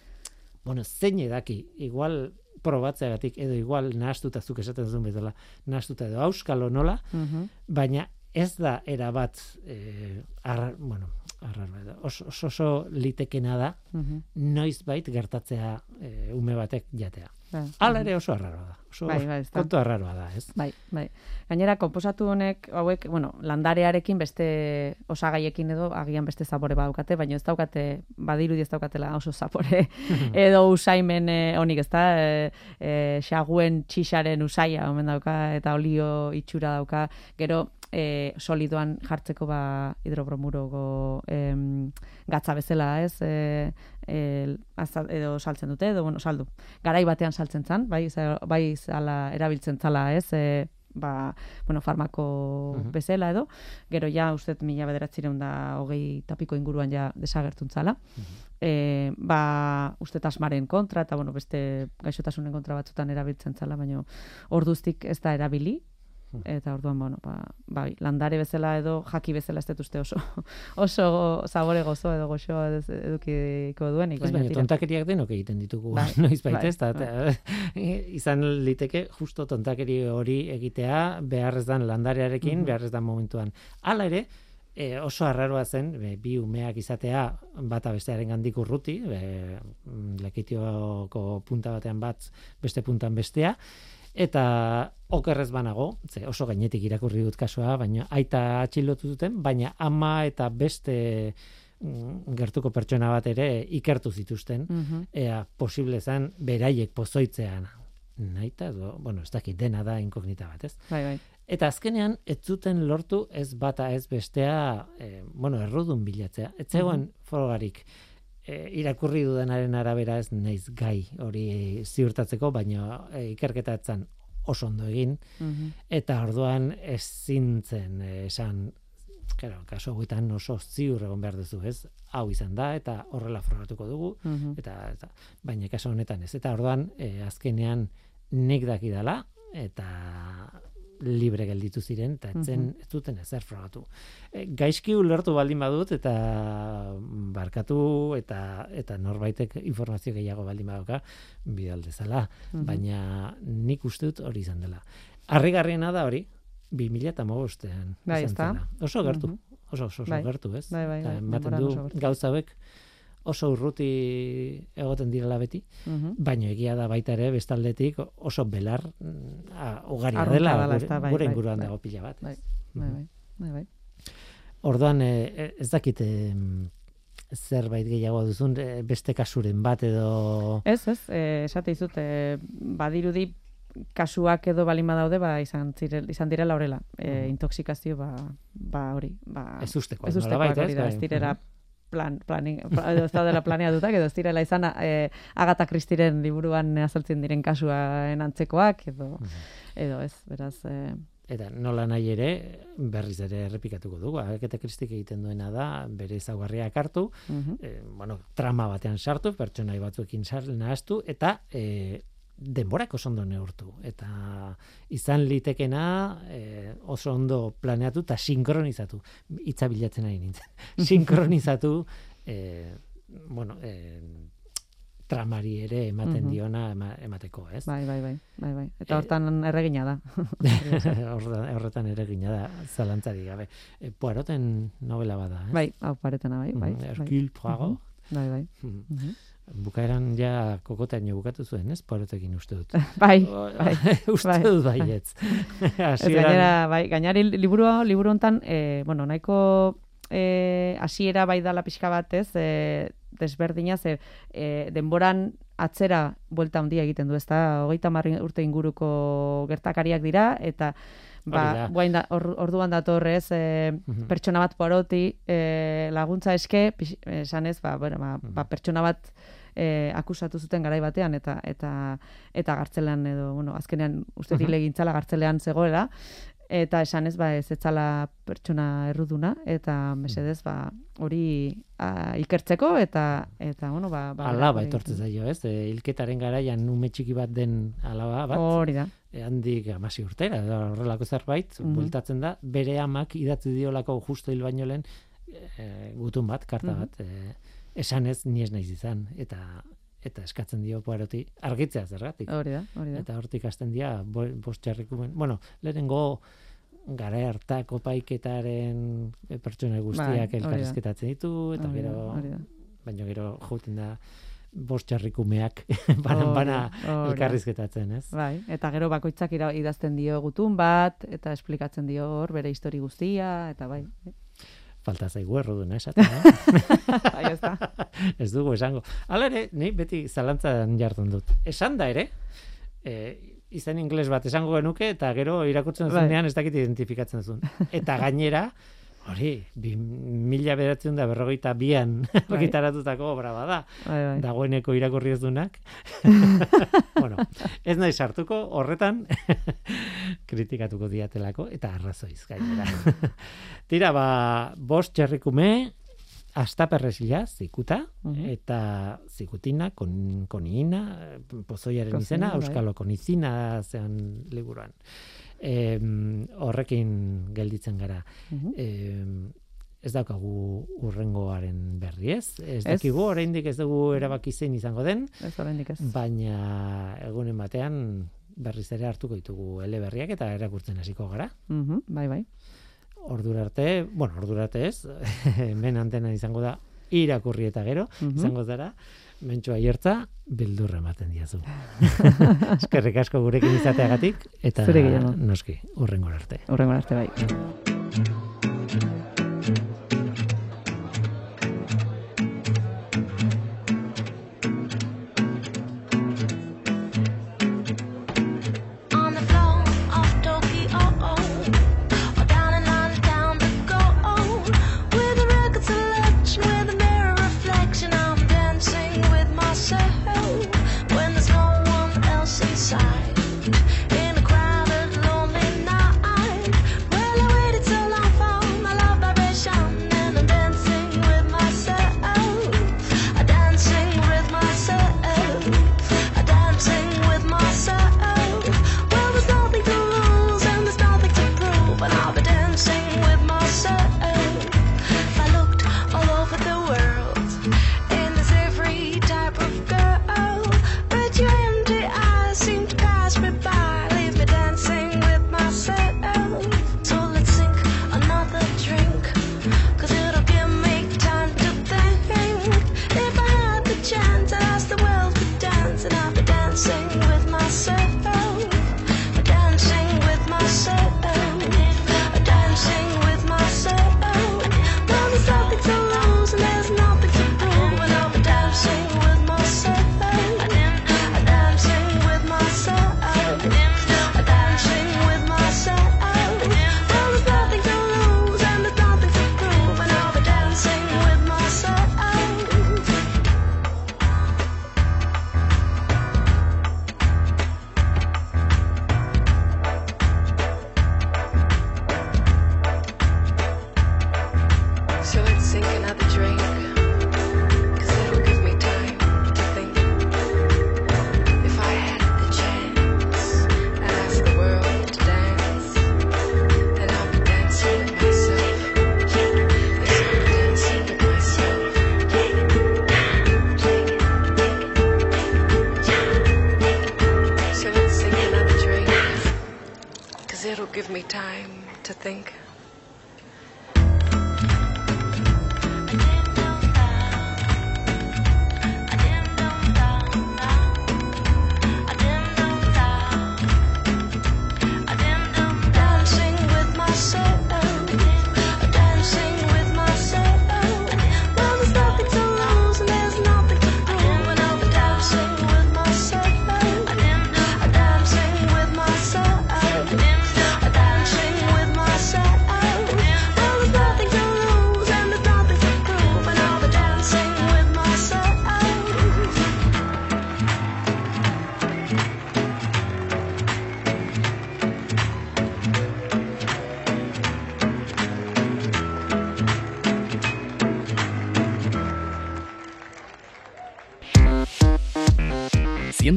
bueno zein edaki igual probatzeagatik edo igual nahastuta zuk esaten zuen bezala nahastuta edo auskalo nola Mhm. baina ez da erabat eh, arra, bueno, arraro oso, oso, oso litekena da Mhm. noizbait gertatzea eh, ume batek jatea. Bai. Hala ere oso arraroa da. Oso Bai, bai, kontu arraroa da, ez? Bai, bai. Gainera, konposatu honek, hauek, bueno, landarearekin beste osagaiekin edo agian beste zapore badaukate, baina ez daukate, badirudi ez daukatela oso zapore <laughs> edo usaimen eh, honik ez da, e, e, xaguen txixaren usaia omen dauka eta olio itxura dauka, gero e, solidoan jartzeko ba hidrobromuroko em, gatza bezala, ez? E, e, azal- edo saltzen dute, edo bueno, saldu. Garai batean saltzen zan, bai, bai zala erabiltzen zala, ez? E, ba, bueno, farmako bezala edo, gero ja, uste mila bederatzireun da hogei tapiko inguruan ja desagertun zala. E, ba, uste asmaren kontra, eta bueno, beste gaixotasunen kontra batzutan erabiltzen zala, baina orduztik ez da erabili, eta orduan, bueno, ba, bai, landare bezala edo jaki bezala ez dut uste oso, <laughs> oso zabore gozo edo goxoa ez- edukiko duenik. Ez baina tontakeriak denok egiten ditugu Bai, <laughs> noiz baita, bai, ez da, <laughs> izan liteke justo tontakeri hori egitea behar ez dan landarearekin, Mhm. behar ez dan momentuan. Hala ere, e, oso arraroa zen be, bi umeak izatea bata bestearen gandik urruti, be, mm, lekitioko punta batean bat, beste puntan bestea, Eta okerrez banago, ze oso gainetik irakurri dut kasua, baina aita atxilotu duten, baina ama eta beste mm, gertuko pertsona bat ere ikertu zituzten, Mhm. ea posible zen beraiek pozoitzean. Naita, edo, bueno, ez dakit dena da inkognita bat, ez? Bai, bai. Eta azkenean, ez zuten lortu ez bata ez bestea, e, bueno, errudun bilatzea. Ez zegoen frogarik e, irakurri dudanaren arabera ez naiz gai hori ziurtatzeko, baina e, ikerketa etzan oso ondo egin, Mhm. eta orduan ezin zen eh, esan, claro, kaso hauetan oso ziur egon behar duzu, ez? Hau izan da, eta horrela frogatuko dugu, Mhm. eta, eta baina kaso honetan ez. Eta orduan, e, azkenean nik dakidala, eta libre gelditu ziren, eta etzen, ez duten ezer frogatu. E, gaizki ulertu baldin badut, eta barkatu, eta eta norbaitek informazio gehiago baldin badauka, bidaldezala. Mhm. Baina nik uste dut hori izan dela. Harrigarriena da hori, 2015ean Bai, ezta? Oso gertu, Mhm. oso oso, oso Bai. gertu, ez? Bai, bai, bai, ematen du gauza hauek oso urruti egoten direla beti, Mhm. baina egia da baita ere bestaldetik oso belar mm, a, ugaria dela, gure, ezta? Bai, gure bai, inguruan bai. dago pila bat. Bai? Bai, Mhm. bai. Bai, bai. Orduan eh, ez dakit zerbait gehiago duzun eh, beste kasuren bat edo Ez, ez, esate izut, eh, badirudi kasuak edo balin badaude, ba, izan, zirel, izan direla horrela. Eh, Mhm. intoxikazio, ba, ba hori. Ba, ez usteko. ez ustekoak hori da, ez direla plan, planing, edo ez daudela planeatutak, edo ez direla izan eh, Agatha Christieren liburuan azaltzen diren kasuen antzekoak, edo, edo ez, beraz, eh, Eta nola nahi ere, berriz ere errepikatuko dugu. Agaketa kristik egiten duena da, bere ezaugarriak hartu, mhm. e, bueno, trama batean sartu, pertsonai batzuekin sar, nahaztu, eta e, denborak oso ondo neurtu. Eta izan litekena e, oso ondo planeatu eta sinkronizatu. Hitza bilatzen ari nintzen. <laughs> sinkronizatu, e, bueno, e, tramari ere ematen Mhm. diona ema, emateko, ez? bai, bai, bai, bai, bai. Eta Eh, hortan erregina da. <laughs> Horretan, horretan ere gina da, zalantzari gabe. E, Poiroten novela bada, ez? bai, hau paretena, bai, bai. Mhm, bai. Poirot. Bai, bai. Mhm. Mhm. Bukaeran ja kokotaino bukatu zuen, ez? Poirotekin uste dut. <laughs> Bai, O- <laughs> bai. <laughs> uste bai. dut baietz. Hasieran- gainera, bai, gainari liburu liburu hontan, eh, bueno, nahiko eh, hasiera bai dala pixka bat, ez? Eh, desberdina ze eh, denboran atzera buelta handia egiten du, ezta? Hogeita urte inguruko gertakariak dira eta. Ba, guain da, or, orduan dator ez, e, Mhm. pertsona bat poroti e, laguntza eske, pix- esanez, ba, bueno, ba, Mhm. ba, pertsona bat e, akusatu zuten garai batean eta eta eta gartzelean edo bueno azkenean uste Mhm. dile gintzala gartzelean zegoela eta esanez ba ez etzala pertsona erruduna eta mesedez ba hori a, ikertzeko eta eta bueno ba ba Alaba etortzen zaio, ez? E, hilketaren garaian ume txiki bat den alaba bat, hori da e, handik amasi urtera, horrelako zerbait, Mhm. bueltatzen da, bere amak idatzi diolako justo hil baino lehen e, gutun bat, karta Mhm. bat, e, esanez ni ez naiz izan, eta eta eskatzen dio poaroti argitzea zergatik. hori da hori da Eta hortik hasten dira bo- bost txarrikumen. Bueno, lehenengo gara hartako paiketaren e, pertsona guztiak Bai, elkarrizketatzen ditu, eta Hori da, gero, hori da. baina gero jouten da bost txarrikumeak <laughs> bana, Hori bana elkarrizketatzen, ez? Bai, eta gero bakoitzak idazten dio gutun bat, eta esplikatzen dio hor bere histori guztia, eta bai. Falta zaigu erruduna esaten, eh? bai, ez da. ez dugu esango. Hala ere, ni beti zalantzan jartzen dut. Esan da ere, e, izen ingles bat esango genuke, eta gero irakurtzen Bai. zunean ez dakit identifikatzen duzun. Eta gainera, hori, bi, mila beratzen da berrogeita bian <laughs> argitaratutako obra bada. Bai, bai. Dagoeneko irakurri ez dunak. <laughs> bueno, ez nahi sartuko horretan <laughs> kritikatuko diatelako, eta arrazoiz gainera. Tira, ba, bost txerrikume, astaperresila, zikuta, Mhm. eta zikutina, kon, koniina, pozoiaren izena, bai. euskalo konizina zean liburuan. Em, horrekin gelditzen gara. Mhm. Em, ez daukagu urrengoaren berri ez. Ez dakigu, oraindik ez dugu erabaki zein izango den, Ez oraindik ez. baina egunen batean berriz ere hartuko ditugu eleberriak eta erakurtzen hasiko gara. Mhm, bai, bai. Ordura arte, bueno, ordura arte ez, <laughs> hemen antena izango da irakurri eta gero, Mhm. izango zara, mentxua iertza, bildurra ematen diazu. <laughs> Eskerrik asko gurekin izateagatik, eta Zure noski, urrengor arte. Urrengor arte, bai.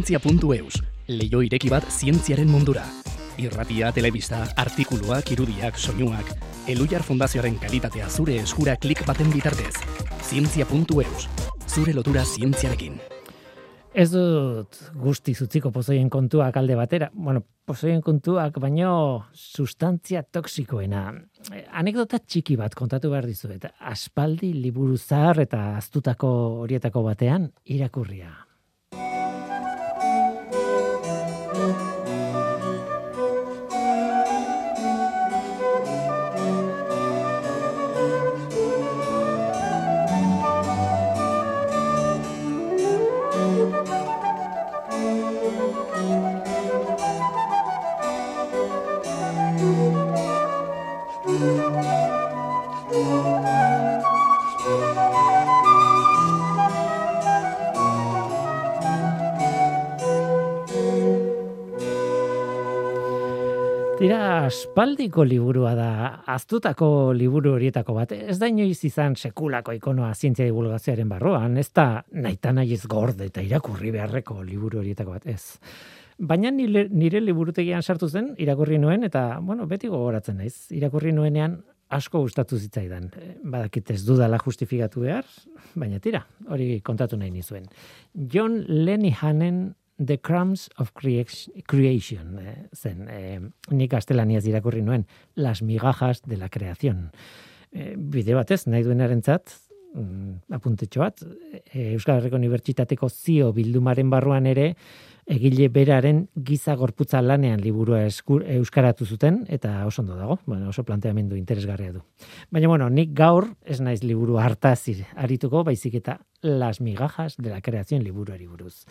zientzia.eus, leio ireki bat zientziaren mundura. Irratia, telebista, artikuluak, irudiak, soinuak, Elujar Fundazioaren kalitatea zure eskura klik baten bitartez. Zientzia.eus, zure lotura zientziarekin. Ez dut guzti zutziko pozoien kontuak alde batera. Bueno, pozoien kontuak, baino sustantzia toksikoena. Anekdota txiki bat kontatu behar dizuet. Aspaldi liburu zahar eta aztutako horietako batean irakurria. aspaldiko liburua da, aztutako liburu horietako bat. Ez da inoiz izan sekulako ikonoa zientzia divulgazioaren barruan, ez da naita nahiz gorde eta irakurri beharreko liburu horietako bat, ez. Baina nire, nire liburutegian sartu zen, irakurri nuen, eta, bueno, beti gogoratzen naiz, irakurri nuenean asko gustatu zitzaidan. Eh, badakit ez dudala justifikatu behar, baina tira, hori kontatu nahi nizuen. John Lenihanen The Crumbs of Creation eh, zen. Eh, nik astelaniaz irakurri nuen, las migajas de la creación. Eh, bide batez, nahi duenarentzat, mm, apuntetxo bat, e, Euskal Herriko Unibertsitateko zio bildumaren barruan ere, egile beraren giza gorputza lanean liburua eskur, euskaratu zuten eta oso ondo dago, bueno, oso planteamendu interesgarria du. Baina bueno, nik gaur ez naiz liburu hartaz arituko, baizik eta Las migajas de la creación liburuari buruz.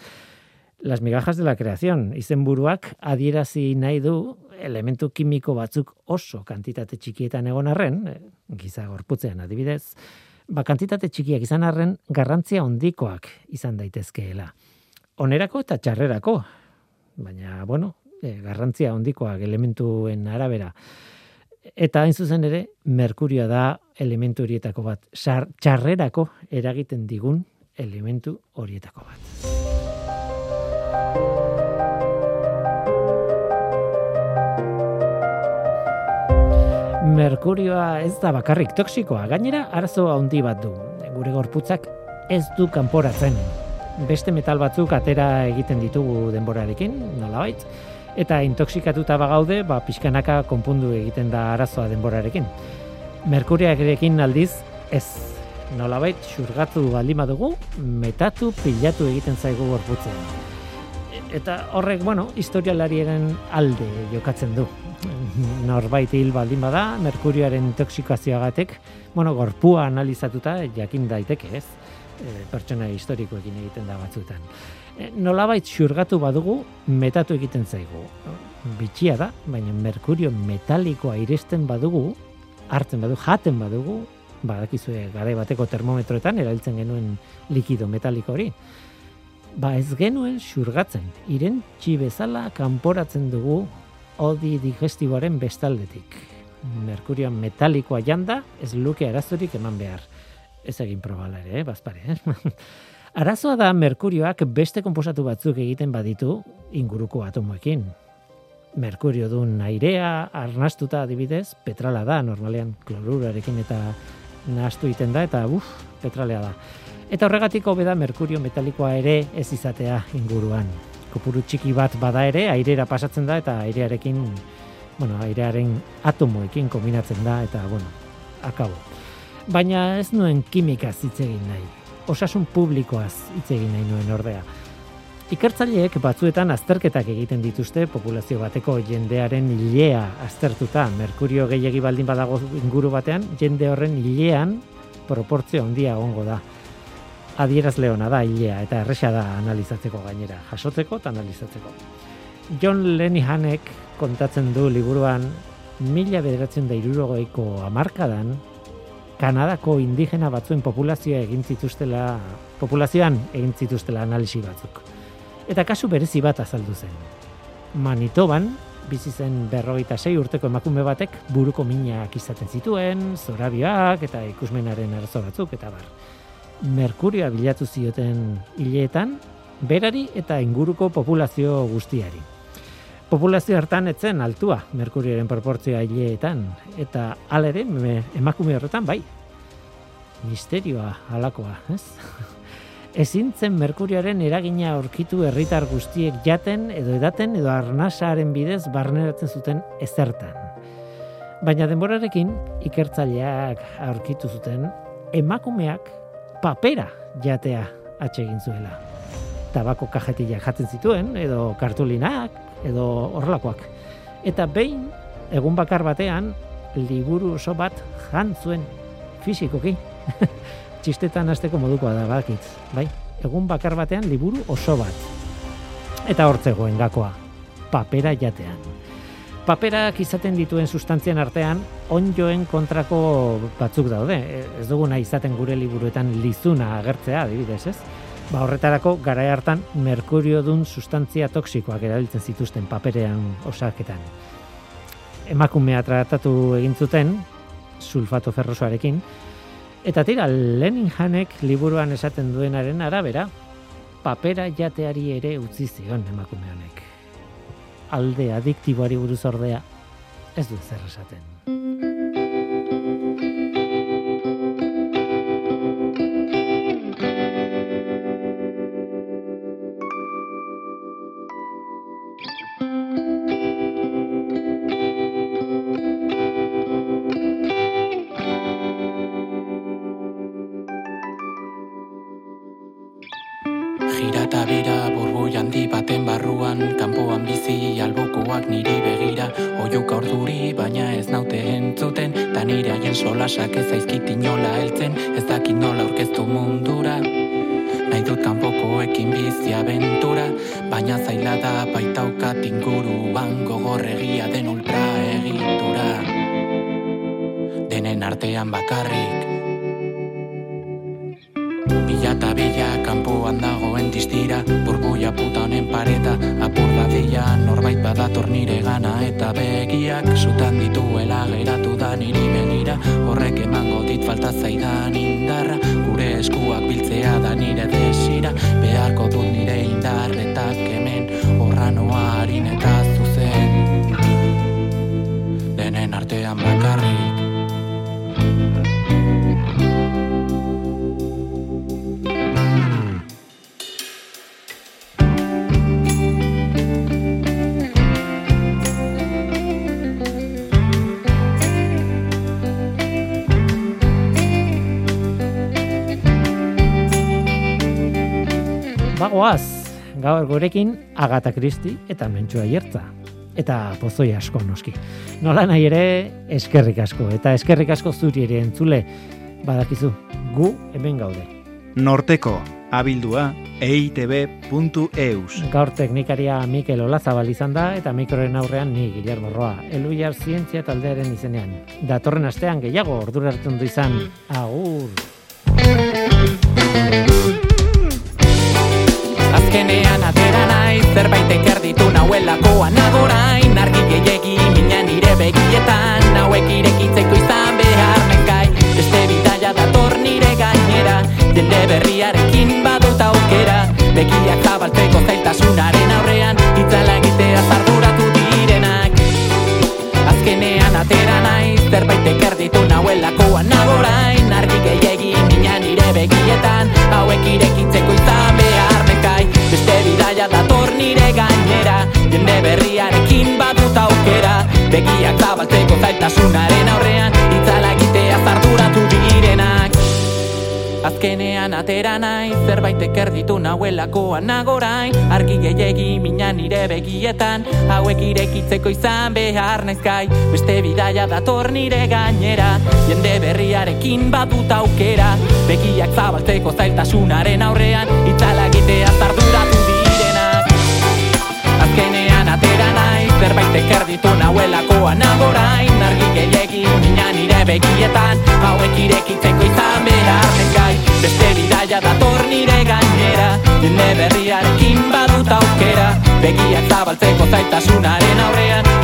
Las migajas de la creación, izenburuak adierazi nahi du elementu kimiko batzuk oso kantitate txikietan egon arren, eh, giza gorputzean adibidez, ba kantitate txikiak izan arren garrantzia hondikoak izan daitezkeela. Onerako eta txarrerako, baina, bueno, eh, garrantzia hondikoak elementuen arabera. Eta hain zuzen ere, merkurioa da elementu horietako bat. Sar, txarrerako eragiten digun elementu horietako bat. Merkurioa ez da bakarrik toksikoa, gainera arazo handi bat du. Gure gorputzak ez du kanporatzen. Beste metal batzuk atera egiten ditugu denborarekin, nolabait, eta intoxikatuta bagaude, ba pixkanaka konpundu egiten da arazoa denborarekin. Merkuriarekin aldiz ez. Nolabait xurgatu baldin badugu, metatu pilatu egiten zaigu gorputzean. Eta horrek, bueno, historialariaren alde jokatzen du. Norbait hil baldin bada, merkurioaren intoxikazioagatek, bueno, gorpua analizatuta jakin daiteke, ez? E, pertsona historikoekin egiten da batzuetan. E, nolabait xurgatu badugu, metatu egiten zaigu. Bitxia da, baina merkurio metalikoa iresten badugu, hartzen badugu, jaten badugu, badakizue garai bateko termometroetan erabiltzen genuen likido metaliko hori. Ba ez genuen xurgatzen, irentxi bezala kanporatzen dugu odi digestiboaren bestaldetik. Merkurio metalikoa janda, ez luke arazorik eman behar. Ez egin probala ere, eh, bazpare. Eh? <laughs> Arazoa da merkurioak beste konposatu batzuk egiten baditu inguruko atomoekin. Merkurio dun airea, arnastuta adibidez, petrala da, normalean klorurarekin eta nahastu egiten da, eta uf, petralea da. Eta horregatik hobe da merkurio metalikoa ere ez izatea inguruan. Kopuru txiki bat bada ere, airera pasatzen da eta airearekin, bueno, airearen atomoekin kombinatzen da eta, bueno, akabo. Baina ez nuen kimikaz hitz egin nahi. Osasun publikoaz hitz egin nahi nuen ordea. Ikertzaileek batzuetan azterketak egiten dituzte populazio bateko jendearen ilea aztertuta. Merkurio gehiegi baldin badago inguru batean, jende horren ilean proportzio handia egongo da adierazle ona da hilea eta erresa da analizatzeko gainera, jasotzeko eta analizatzeko. John Lenihanek kontatzen du liburuan mila bederatzen da irurogeiko amarkadan Kanadako indigena batzuen populazioa egin zituztela, populazioan egin zituztela analisi batzuk. Eta kasu berezi bat azaldu zen. Manitoban, bizi zen berrogeita sei urteko emakume batek buruko minak izaten zituen, zorabioak eta ikusmenaren arazo batzuk eta bar merkurioa bilatu zioten hileetan, berari eta inguruko populazio guztiari. Populazio hartan etzen altua merkurioaren proportzioa hileetan, eta alere emakume horretan bai. Misterioa halakoa, ez? <laughs> Ezin zen merkurioaren eragina aurkitu herritar guztiek jaten edo edaten edo arnasaren bidez barneratzen zuten ezertan. Baina denborarekin ikertzaileak aurkitu zuten emakumeak papera jatea atsegin zuela. Tabako kajetilla jaten zituen, edo kartulinak, edo horrelakoak. Eta behin, egun bakar batean, liburu oso bat jan zuen fisikoki. <laughs> Txistetan hasteko modukoa da bakitz, bai? Egun bakar batean liburu oso bat. Eta hortzegoen gakoa, papera jatean. Paperak izaten dituen sustantzian artean, onjoen kontrako batzuk daude. Ez duguna izaten gure liburuetan lizuna agertzea, adibidez, ez? Ba horretarako garai hartan merkurio dun sustantzia toksikoak erabiltzen zituzten paperean osaketan. Emakumea tratatu egin zuten sulfato ferrosoarekin eta tira Leninhanek liburuan esaten duenaren arabera papera jateari ere utzi zion emakume honek. Alde adiktiboari buruz ordea ez du zer esaten. Badator nire gana Eta begiak sutan dituela geratu da niri begira. Horrek emango dit falta zaidan indarra Gure eskuak biltzea da nire desira. Beharko dut nire indarretak hemen Horra noa harin eta zuzen. Denen artean bakarrik Bagoaz, gaur gurekin Agata Kristi eta Mentsua Iertza. Eta pozoi asko noski. Nola nahi ere, eskerrik asko. Eta eskerrik asko zuri ere entzule, badakizu, gu hemen gaude. Norteko, abildua, eitb.eus. Gaur teknikaria Mikel Olazabal izan da eta mikroren aurrean ni Guillermo Roa. Eluiar zientzia taldearen izenean. Datorren astean gehiago ordura hartzen du izan. Agur! Azkenean atera naiz zerbait ekerditu nauelakoan agorain Argi gehiegi mina nire begietan Hauek irekitzeko izan behar mengai Beste bidaia dator nire gainera Jende berriarekin badut aukera. Begiak zabaltzeko zailtasunaren aurrean Itzala egitea zarduratu direnak. Azkenean atera naiz zerbait ekerditu nauelakoan agorain Argi gehiegi mina nire begietan Hauek irekitzeko izan Jende berriarekin badut aukera. Begiak zabaltzeko zailtasunaren aurrean Itzala egitea zarduratu direnak. Azkenean atera naiz zerbait ekerditu nauelakoan agorain Argi gehiegi mina nire begietan Hauek irekitzeko izan behar naizkai Beste bidaia dator nire gainera Jende berriarekin badut aukera. Begiak zabaltzeko zailtasunaren aurrean Itzala egitea zarduratu zerbait ekerditu nauelakoan agorain Argi gehiegi mina nire begietan. Hauek irekitzeko izan behar nekai Beste bidaia dator nire gainera. Jende berriarekin badut aukera. Begiak zabaltzeko zailtasunaren aurrean